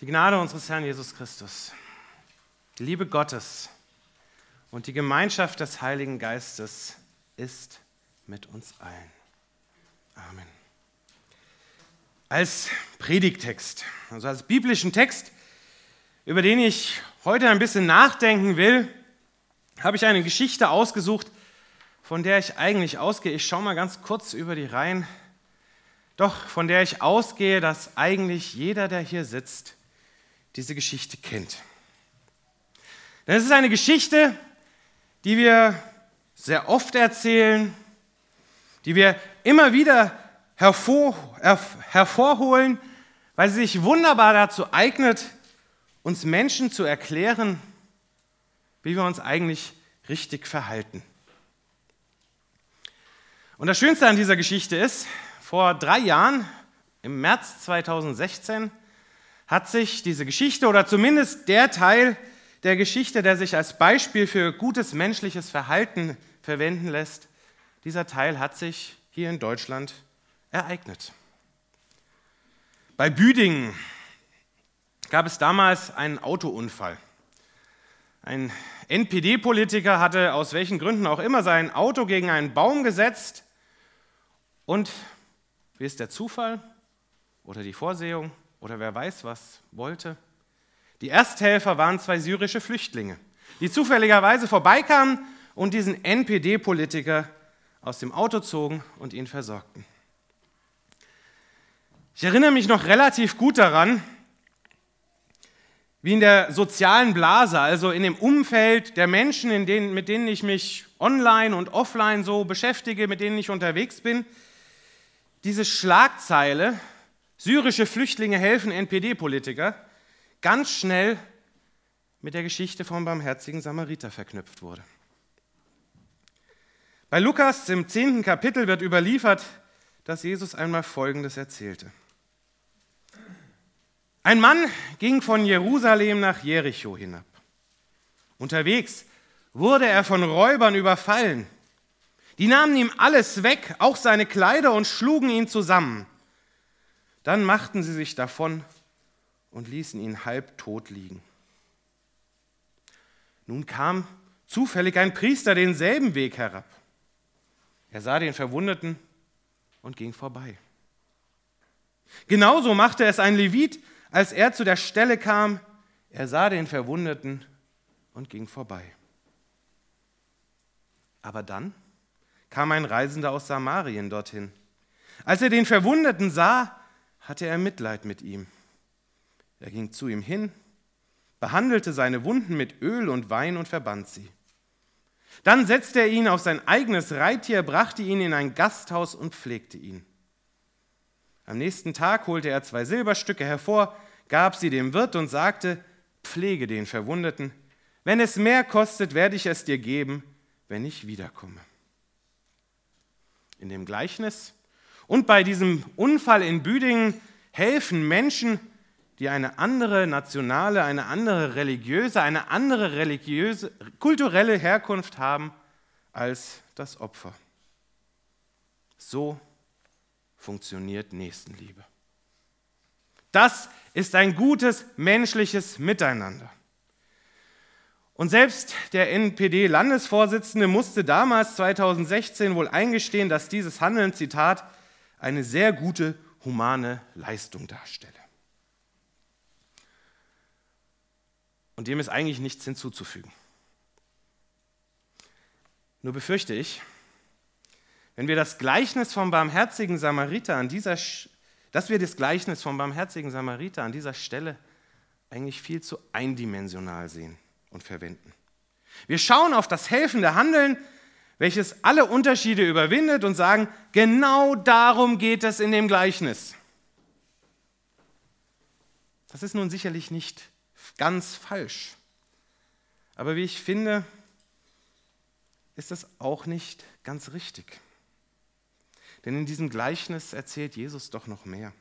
Die Gnade unseres Herrn Jesus Christus, die Liebe Gottes und die Gemeinschaft des Heiligen Geistes ist mit uns allen. Amen. Als Predigtext, also als biblischen Text, über den ich heute ein bisschen nachdenken will, habe ich eine Geschichte ausgesucht, von der ich eigentlich ausgehe. Ich schaue mal ganz kurz über die Reihen. Doch von der ich ausgehe, dass eigentlich jeder, der hier sitzt, diese Geschichte kennt. Denn es ist eine Geschichte, die wir sehr oft erzählen, die wir immer wieder hervor, hervorholen, weil sie sich wunderbar dazu eignet, uns Menschen zu erklären, wie wir uns eigentlich richtig verhalten. Und das Schönste an dieser Geschichte ist, vor drei Jahren, im März 2016, hat sich diese Geschichte oder zumindest der Teil der Geschichte, der sich als Beispiel für gutes menschliches Verhalten verwenden lässt, dieser Teil hat sich hier in Deutschland ereignet. Bei Büdingen gab es damals einen Autounfall. Ein NPD-Politiker hatte aus welchen Gründen auch immer sein Auto gegen einen Baum gesetzt und wie ist der Zufall oder die Vorsehung? Oder wer weiß was wollte. Die Ersthelfer waren zwei syrische Flüchtlinge, die zufälligerweise vorbeikamen und diesen NPD-Politiker aus dem Auto zogen und ihn versorgten. Ich erinnere mich noch relativ gut daran, wie in der sozialen Blase, also in dem Umfeld der Menschen, denen, mit denen ich mich online und offline so beschäftige, mit denen ich unterwegs bin, diese Schlagzeile Syrische Flüchtlinge helfen NPD-Politiker ganz schnell mit der Geschichte vom barmherzigen Samariter verknüpft wurde. Bei Lukas im zehnten Kapitel wird überliefert, dass Jesus einmal Folgendes erzählte. Ein Mann ging von Jerusalem nach Jericho hinab. Unterwegs wurde er von Räubern überfallen. Die nahmen ihm alles weg, auch seine Kleider, und schlugen ihn zusammen. Dann machten sie sich davon und ließen ihn halbtot liegen. Nun kam zufällig ein Priester denselben Weg herab. Er sah den Verwundeten und ging vorbei. Genauso machte es ein Levit, als er zu der Stelle kam. Er sah den Verwundeten und ging vorbei. Aber dann kam ein Reisender aus Samarien dorthin. Als er den Verwundeten sah, hatte er Mitleid mit ihm. Er ging zu ihm hin, behandelte seine Wunden mit Öl und Wein und verband sie. Dann setzte er ihn auf sein eigenes Reittier, brachte ihn in ein Gasthaus und pflegte ihn. Am nächsten Tag holte er zwei Silberstücke hervor, gab sie dem Wirt und sagte, pflege den Verwundeten. Wenn es mehr kostet, werde ich es dir geben, wenn ich wiederkomme. In dem Gleichnis und bei diesem Unfall in Büdingen helfen Menschen, die eine andere nationale, eine andere religiöse, eine andere religiöse, kulturelle Herkunft haben als das Opfer. So funktioniert Nächstenliebe. Das ist ein gutes menschliches Miteinander. Und selbst der NPD-Landesvorsitzende musste damals 2016 wohl eingestehen, dass dieses Handeln, Zitat, eine sehr gute humane Leistung darstelle. Und dem ist eigentlich nichts hinzuzufügen. Nur befürchte ich, wenn wir das Gleichnis vom barmherzigen Samariter an dieser, dass wir das Gleichnis vom barmherzigen Samariter an dieser Stelle eigentlich viel zu eindimensional sehen und verwenden. Wir schauen auf das helfende Handeln welches alle Unterschiede überwindet und sagen, genau darum geht es in dem Gleichnis. Das ist nun sicherlich nicht ganz falsch. Aber wie ich finde, ist das auch nicht ganz richtig. Denn in diesem Gleichnis erzählt Jesus doch noch mehr.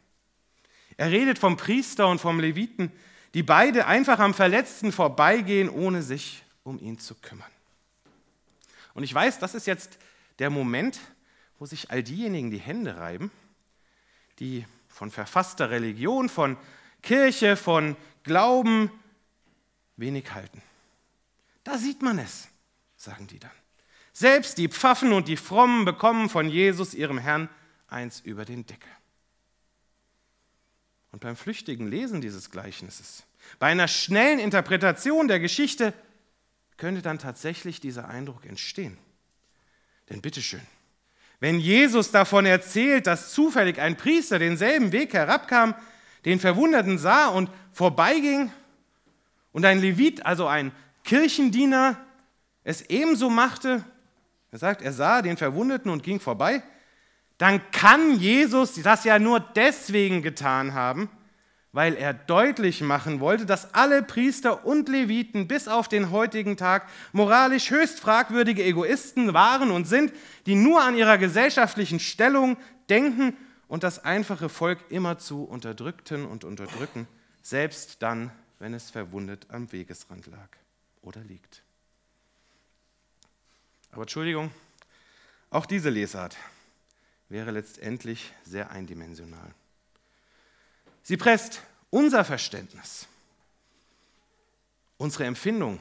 Er redet vom Priester und vom Leviten, die beide einfach am Verletzten vorbeigehen, ohne sich um ihn zu kümmern. Und ich weiß, das ist jetzt der Moment, wo sich all diejenigen die Hände reiben, die von verfasster Religion, von Kirche, von Glauben wenig halten. Da sieht man es, sagen die dann. Selbst die Pfaffen und die Frommen bekommen von Jesus, ihrem Herrn, eins über den Deckel. Und beim flüchtigen Lesen dieses Gleichnisses, bei einer schnellen Interpretation der Geschichte, könnte dann tatsächlich dieser Eindruck entstehen. Denn bitteschön, wenn Jesus davon erzählt, dass zufällig ein Priester denselben Weg herabkam, den Verwunderten sah und vorbeiging, und ein Levit, also ein Kirchendiener, es ebenso machte, er sagt, er sah den Verwundeten und ging vorbei, dann kann Jesus das ja nur deswegen getan haben, weil er deutlich machen wollte, dass alle Priester und Leviten bis auf den heutigen Tag moralisch höchst fragwürdige Egoisten waren und sind, die nur an ihrer gesellschaftlichen Stellung denken und das einfache Volk immerzu unterdrückten und unterdrücken, selbst dann, wenn es verwundet am Wegesrand lag oder liegt. Aber Entschuldigung, auch diese Lesart wäre letztendlich sehr eindimensional. Sie presst unser Verständnis, unsere Empfindung,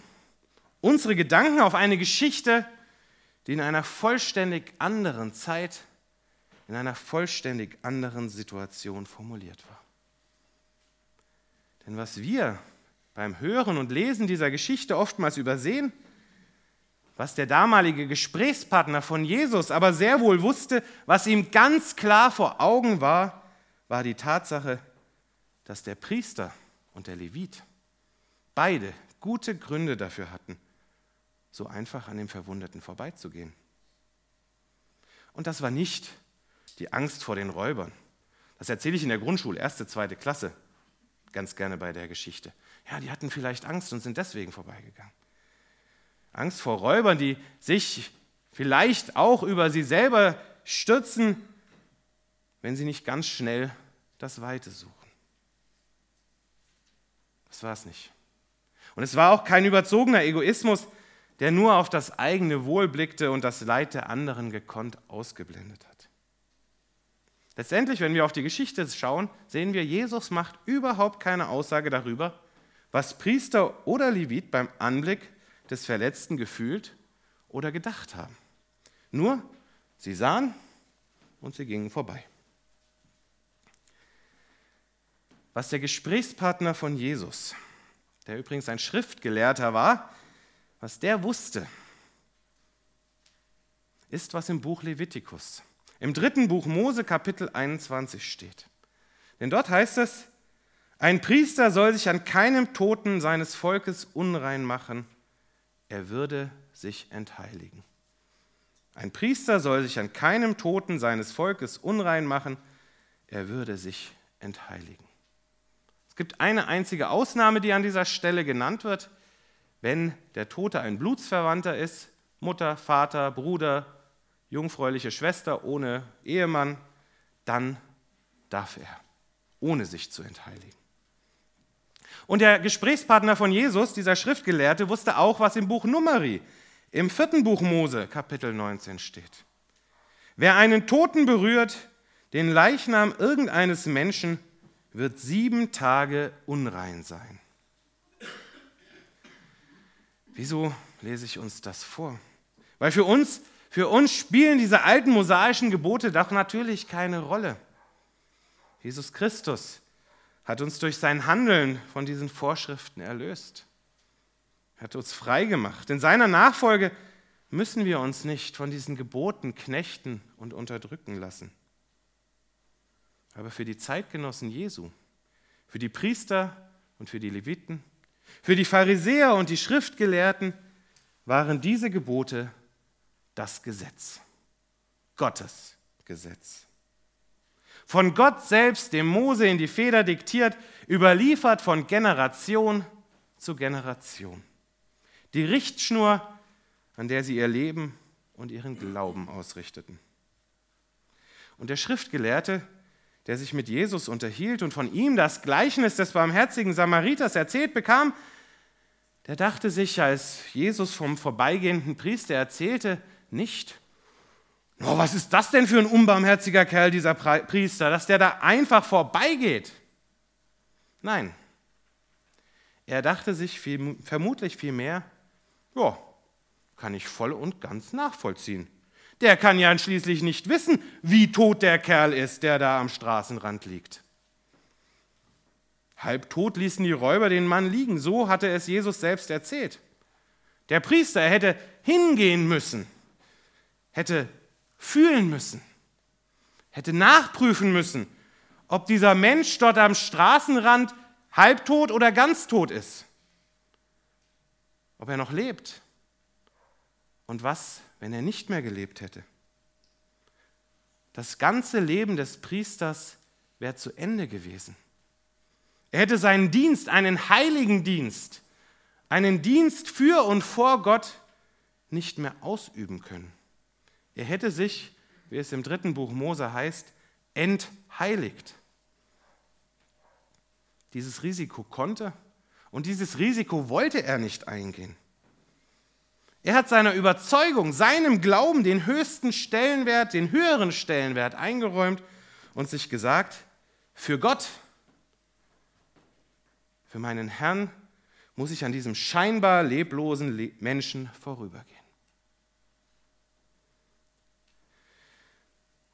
unsere Gedanken auf eine Geschichte, die in einer vollständig anderen Zeit, in einer vollständig anderen Situation formuliert war. Denn was wir beim Hören und Lesen dieser Geschichte oftmals übersehen, was der damalige Gesprächspartner von Jesus aber sehr wohl wusste, was ihm ganz klar vor Augen war, war die Tatsache, dass der Priester und der Levit beide gute Gründe dafür hatten, so einfach an dem Verwundeten vorbeizugehen. Und das war nicht die Angst vor den Räubern. Das erzähle ich in der Grundschule, erste, zweite Klasse, ganz gerne bei der Geschichte. Ja, die hatten vielleicht Angst und sind deswegen vorbeigegangen. Angst vor Räubern, die sich vielleicht auch über sie selber stürzen, wenn sie nicht ganz schnell das Weite suchen. Das war es nicht. Und es war auch kein überzogener Egoismus, der nur auf das eigene Wohl blickte und das Leid der anderen gekonnt ausgeblendet hat. Letztendlich, wenn wir auf die Geschichte schauen, sehen wir, Jesus macht überhaupt keine Aussage darüber, was Priester oder Levit beim Anblick des Verletzten gefühlt oder gedacht haben. Nur, sie sahen und sie gingen vorbei. Was der Gesprächspartner von Jesus, der übrigens ein Schriftgelehrter war, was der wusste, ist, was im Buch Levitikus, im dritten Buch Mose Kapitel 21 steht. Denn dort heißt es, ein Priester soll sich an keinem Toten seines Volkes unrein machen er würde sich entheiligen. Ein Priester soll sich an keinem Toten seines Volkes unrein machen, er würde sich entheiligen. Es gibt eine einzige Ausnahme, die an dieser Stelle genannt wird, wenn der Tote ein Blutsverwandter ist, Mutter, Vater, Bruder, jungfräuliche Schwester ohne Ehemann, dann darf er, ohne sich zu entheiligen. Und der Gesprächspartner von Jesus, dieser Schriftgelehrte, wusste auch, was im Buch Numeri, im vierten Buch Mose, Kapitel 19 steht. Wer einen Toten berührt, den Leichnam irgendeines Menschen, wird sieben Tage unrein sein. Wieso lese ich uns das vor? Weil für uns, für uns spielen diese alten mosaischen Gebote doch natürlich keine Rolle. Jesus Christus hat uns durch sein Handeln von diesen Vorschriften erlöst. Er hat uns frei gemacht. In seiner Nachfolge müssen wir uns nicht von diesen Geboten knechten und unterdrücken lassen. Aber für die Zeitgenossen Jesu, für die Priester und für die Leviten, für die Pharisäer und die Schriftgelehrten waren diese Gebote das Gesetz, Gottes Gesetz von Gott selbst dem Mose in die Feder diktiert, überliefert von Generation zu Generation. Die Richtschnur, an der sie ihr Leben und ihren Glauben ausrichteten. Und der Schriftgelehrte, der sich mit Jesus unterhielt und von ihm das Gleichnis des barmherzigen Samariters erzählt bekam, der dachte sich, als Jesus vom vorbeigehenden Priester erzählte, nicht, Oh, was ist das denn für ein unbarmherziger Kerl, dieser Priester, dass der da einfach vorbeigeht? Nein, Er dachte sich viel, vermutlich viel mehr, ja, kann ich voll und ganz nachvollziehen. Der kann ja schließlich nicht wissen, wie tot der Kerl ist, der da am Straßenrand liegt. Halbtot ließen die Räuber den Mann liegen, so hatte es Jesus selbst erzählt. Der Priester hätte hingehen müssen, hätte fühlen müssen, hätte nachprüfen müssen, ob dieser Mensch dort am Straßenrand halbtot oder ganz tot ist, ob er noch lebt und was, wenn er nicht mehr gelebt hätte. Das ganze Leben des Priesters wäre zu Ende gewesen. Er hätte seinen Dienst, einen heiligen Dienst, einen Dienst für und vor Gott nicht mehr ausüben können. Er hätte sich, wie es im dritten Buch Mose heißt, entheiligt. Dieses Risiko konnte und dieses Risiko wollte er nicht eingehen. Er hat seiner Überzeugung, seinem Glauben den höchsten Stellenwert, den höheren Stellenwert eingeräumt und sich gesagt, für Gott, für meinen Herrn muss ich an diesem scheinbar leblosen Menschen vorübergehen.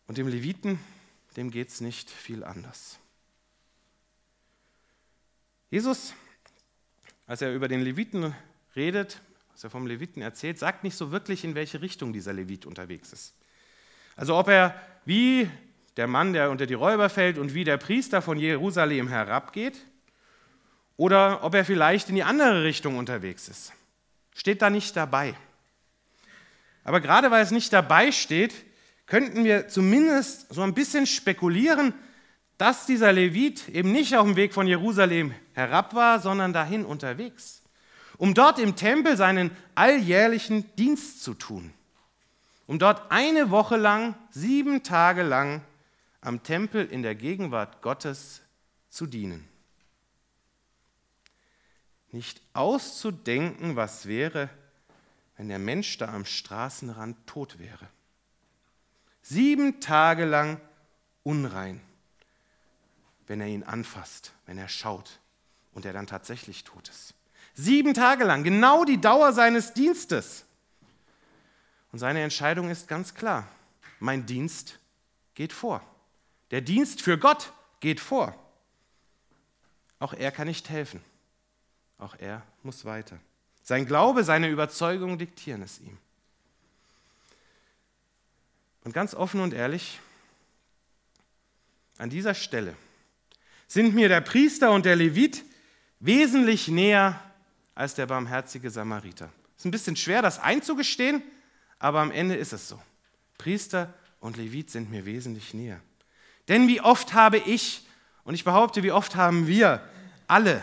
Und dem Leviten, dem geht es nicht viel anders. Jesus, als er über den Leviten redet, was er vom Leviten erzählt, sagt nicht so wirklich, in welche Richtung dieser Levit unterwegs ist. Also ob er wie der Mann, der unter die Räuber fällt und wie der Priester von Jerusalem herabgeht, oder ob er vielleicht in die andere Richtung unterwegs ist. Steht da nicht dabei. Aber gerade weil es nicht dabei steht, könnten wir zumindest so ein bisschen spekulieren, dass dieser Levit eben nicht auf dem Weg von Jerusalem herab war, sondern dahin unterwegs, um dort im Tempel seinen alljährlichen Dienst zu tun, um dort eine Woche lang, sieben Tage lang am Tempel in der Gegenwart Gottes zu dienen nicht auszudenken, was wäre, wenn der Mensch da am Straßenrand tot wäre. Sieben Tage lang unrein, wenn er ihn anfasst, wenn er schaut und er dann tatsächlich tot ist. Sieben Tage lang, genau die Dauer seines Dienstes. Und seine Entscheidung ist ganz klar. Mein Dienst geht vor. Der Dienst für Gott geht vor. Auch er kann nicht helfen. Auch er muss weiter. Sein Glaube, seine Überzeugung diktieren es ihm. Und ganz offen und ehrlich, an dieser Stelle sind mir der Priester und der Levit wesentlich näher als der barmherzige Samariter. Ist ein bisschen schwer, das einzugestehen, aber am Ende ist es so. Priester und Levit sind mir wesentlich näher. Denn wie oft habe ich, und ich behaupte, wie oft haben wir alle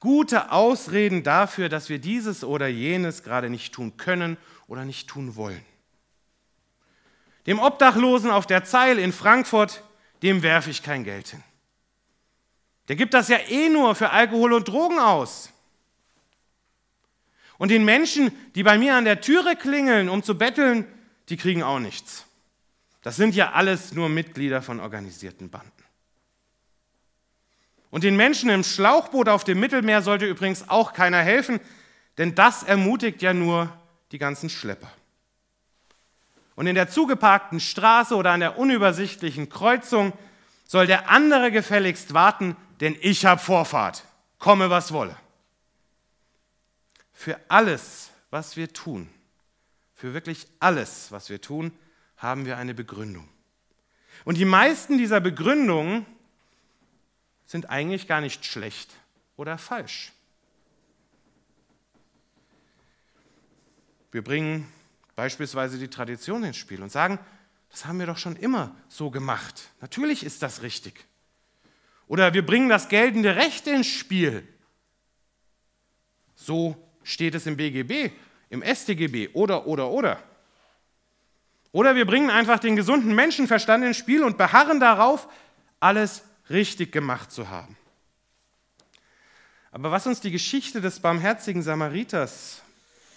gute Ausreden dafür, dass wir dieses oder jenes gerade nicht tun können oder nicht tun wollen. Dem Obdachlosen auf der Zeil in Frankfurt, dem werfe ich kein Geld hin. Der gibt das ja eh nur für Alkohol und Drogen aus. Und den Menschen, die bei mir an der Türe klingeln, um zu betteln, die kriegen auch nichts. Das sind ja alles nur Mitglieder von organisierten Banden. Und den Menschen im Schlauchboot auf dem Mittelmeer sollte übrigens auch keiner helfen, denn das ermutigt ja nur die ganzen Schlepper. Und in der zugeparkten Straße oder an der unübersichtlichen Kreuzung soll der andere gefälligst warten, denn ich habe Vorfahrt, komme was wolle. Für alles, was wir tun, für wirklich alles, was wir tun, haben wir eine Begründung. Und die meisten dieser Begründungen sind eigentlich gar nicht schlecht oder falsch. Wir bringen beispielsweise die Tradition ins Spiel und sagen, das haben wir doch schon immer so gemacht. Natürlich ist das richtig. Oder wir bringen das geltende Recht ins Spiel. So steht es im BGB, im StGB oder, oder, oder. Oder wir bringen einfach den gesunden Menschenverstand ins Spiel und beharren darauf, alles richtig gemacht zu haben. Aber was uns die Geschichte des barmherzigen Samariters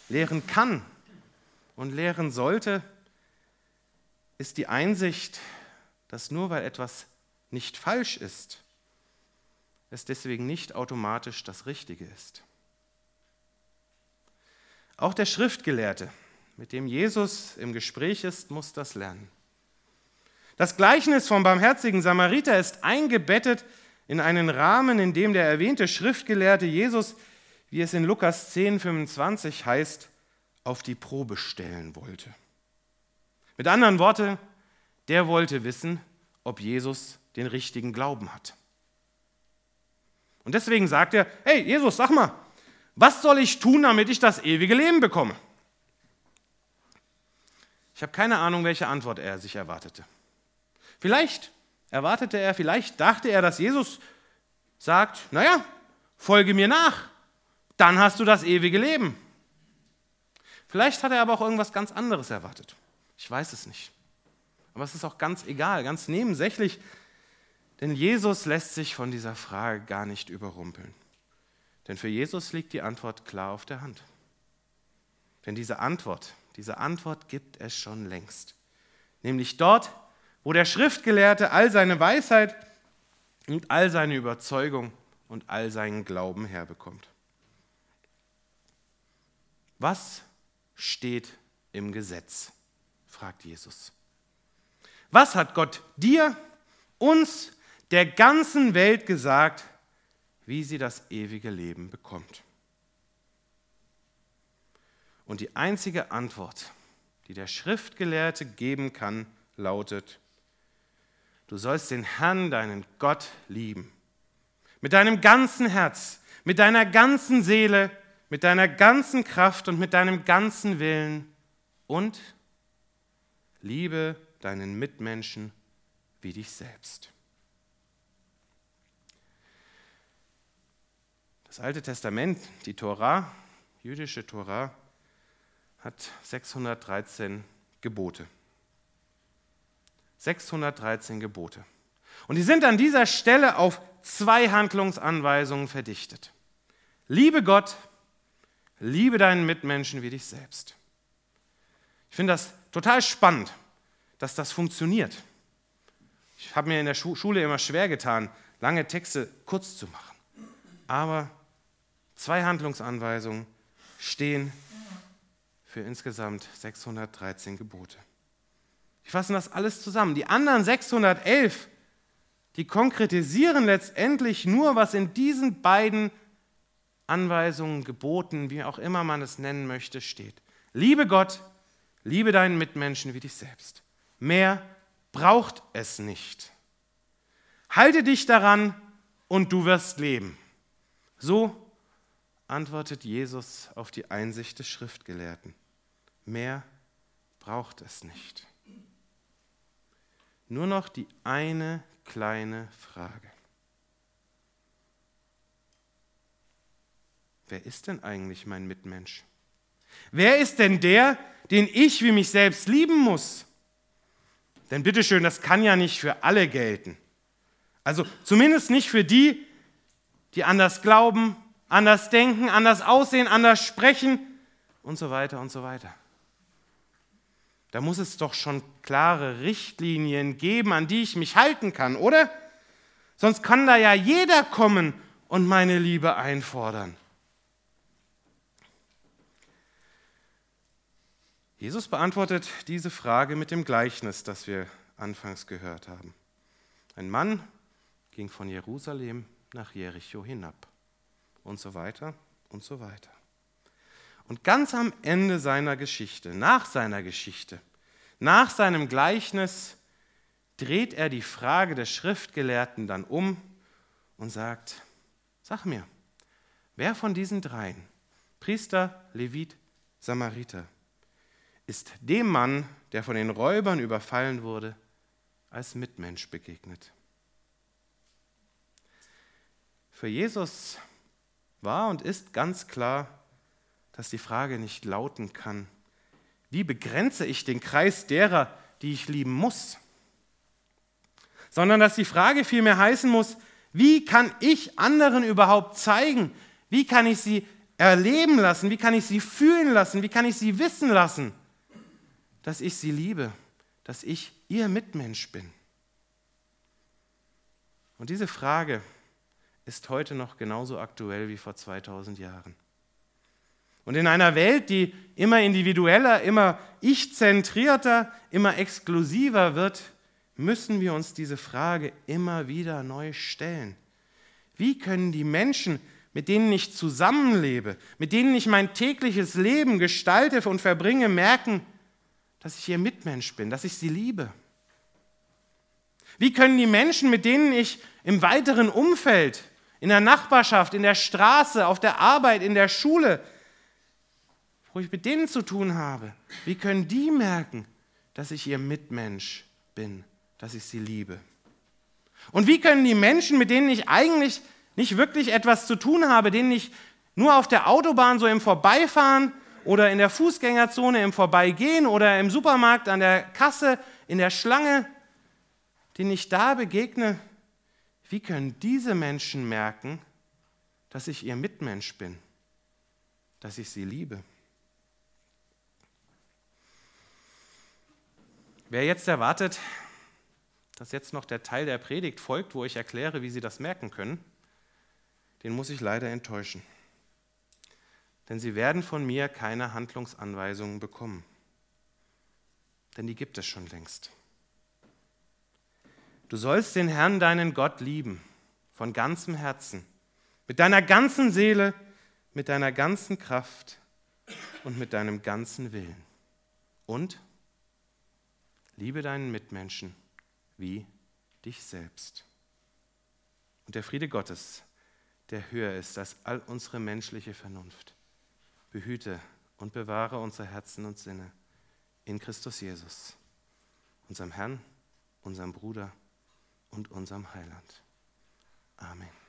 lehren kann und lehren sollte, ist die Einsicht, dass nur weil etwas nicht falsch ist, es deswegen nicht automatisch das Richtige ist. Auch der Schriftgelehrte, mit dem Jesus im Gespräch ist, muss das lernen. Das Gleichnis vom barmherzigen Samariter ist eingebettet in einen Rahmen, in dem der erwähnte Schriftgelehrte Jesus, wie es in Lukas 10, 25 heißt, auf die Probe stellen wollte. Mit anderen Worten, der wollte wissen, ob Jesus den richtigen Glauben hat. Und deswegen sagt er, hey Jesus, sag mal, was soll ich tun, damit ich das ewige Leben bekomme? Ich habe keine Ahnung, welche Antwort er sich erwartete. Vielleicht erwartete er, vielleicht dachte er, dass Jesus sagt, naja, folge mir nach, dann hast du das ewige Leben. Vielleicht hat er aber auch irgendwas ganz anderes erwartet. Ich weiß es nicht. Aber es ist auch ganz egal, ganz nebensächlich, denn Jesus lässt sich von dieser Frage gar nicht überrumpeln. Denn für Jesus liegt die Antwort klar auf der Hand. Denn diese Antwort, diese Antwort gibt es schon längst. Nämlich dort, wo der Schriftgelehrte all seine Weisheit und all seine Überzeugung und all seinen Glauben herbekommt. Was steht im Gesetz? fragt Jesus. Was hat Gott dir, uns, der ganzen Welt gesagt, wie sie das ewige Leben bekommt? Und die einzige Antwort, die der Schriftgelehrte geben kann, lautet, du sollst den Herrn, deinen Gott, lieben. Mit deinem ganzen Herz, mit deiner ganzen Seele, mit deiner ganzen Kraft und mit deinem ganzen Willen und liebe deinen Mitmenschen wie dich selbst. Das Alte Testament, die Tora, jüdische Tora, hat 613 Gebote. 613 Gebote. Und die sind an dieser Stelle auf zwei Handlungsanweisungen verdichtet. Liebe Gott, liebe deinen Mitmenschen wie dich selbst. Ich finde das total spannend, dass das funktioniert. Ich habe mir in der Schule immer schwer getan, lange Texte kurz zu machen. Aber zwei Handlungsanweisungen stehen für insgesamt 613 Gebote. Ich fasse das alles zusammen. Die anderen 611, die konkretisieren letztendlich nur, was in diesen beiden Anweisungen, Geboten, wie auch immer man es nennen möchte, steht. Liebe Gott, liebe deinen Mitmenschen wie dich selbst. Mehr braucht es nicht. Halte dich daran und du wirst leben. So antwortet Jesus auf die Einsicht des Schriftgelehrten. Mehr braucht es nicht. Nur noch die eine kleine Frage. Wer ist denn eigentlich mein Mitmensch? Wer ist denn der, den ich wie mich selbst lieben muss? Denn bitteschön, das kann ja nicht für alle gelten. Also zumindest nicht für die, die anders glauben, anders denken, anders aussehen, anders sprechen und so weiter und so weiter. Da muss es doch schon klare Richtlinien geben, an die ich mich halten kann, oder? Sonst kann da ja jeder kommen und meine Liebe einfordern. Jesus beantwortet diese Frage mit dem Gleichnis, das wir anfangs gehört haben. Ein Mann ging von Jerusalem nach Jericho hinab und so weiter und so weiter. Und ganz am Ende seiner Geschichte, nach seiner Geschichte, nach seinem Gleichnis, dreht er die Frage des Schriftgelehrten dann um und sagt, sag mir, wer von diesen dreien, Priester, Levit, Samariter, ist dem Mann, der von den Räubern überfallen wurde, als Mitmensch begegnet? Für Jesus war und ist ganz klar, dass die Frage nicht lauten kann, wie begrenze ich den Kreis derer, die ich lieben muss? Sondern dass die Frage vielmehr heißen muss, wie kann ich anderen überhaupt zeigen? Wie kann ich sie erleben lassen? Wie kann ich sie fühlen lassen? Wie kann ich sie wissen lassen, dass ich sie liebe, dass ich ihr Mitmensch bin? Und diese Frage ist heute noch genauso aktuell wie vor 2000 Jahren. Und in einer Welt, die immer individueller, immer ich-zentrierter, immer exklusiver wird, müssen wir uns diese Frage immer wieder neu stellen. Wie können die Menschen, mit denen ich zusammenlebe, mit denen ich mein tägliches Leben gestalte und verbringe, merken, dass ich ihr Mitmensch bin, dass ich sie liebe? Wie können die Menschen, mit denen ich im weiteren Umfeld, in der Nachbarschaft, in der Straße, auf der Arbeit, in der Schule, wo ich mit denen zu tun habe, wie können die merken, dass ich ihr Mitmensch bin, dass ich sie liebe? Und wie können die Menschen, mit denen ich eigentlich nicht wirklich etwas zu tun habe, denen ich nur auf der Autobahn so im Vorbeifahren oder in der Fußgängerzone im Vorbeigehen oder im Supermarkt an der Kasse, in der Schlange, denen ich da begegne, wie können diese Menschen merken, dass ich ihr Mitmensch bin, dass ich sie liebe? Wer jetzt erwartet, dass jetzt noch der Teil der Predigt folgt, wo ich erkläre, wie Sie das merken können, den muss ich leider enttäuschen. Denn Sie werden von mir keine Handlungsanweisungen bekommen. Denn die gibt es schon längst. Du sollst den Herrn, deinen Gott, lieben, von ganzem Herzen, mit deiner ganzen Seele, mit deiner ganzen Kraft und mit deinem ganzen Willen. Und liebe deinen Mitmenschen wie dich selbst. Und der Friede Gottes, der höher ist als all unsere menschliche Vernunft, behüte und bewahre unsere Herzen und Sinne in Christus Jesus, unserem Herrn, unserem Bruder und unserem Heiland. Amen.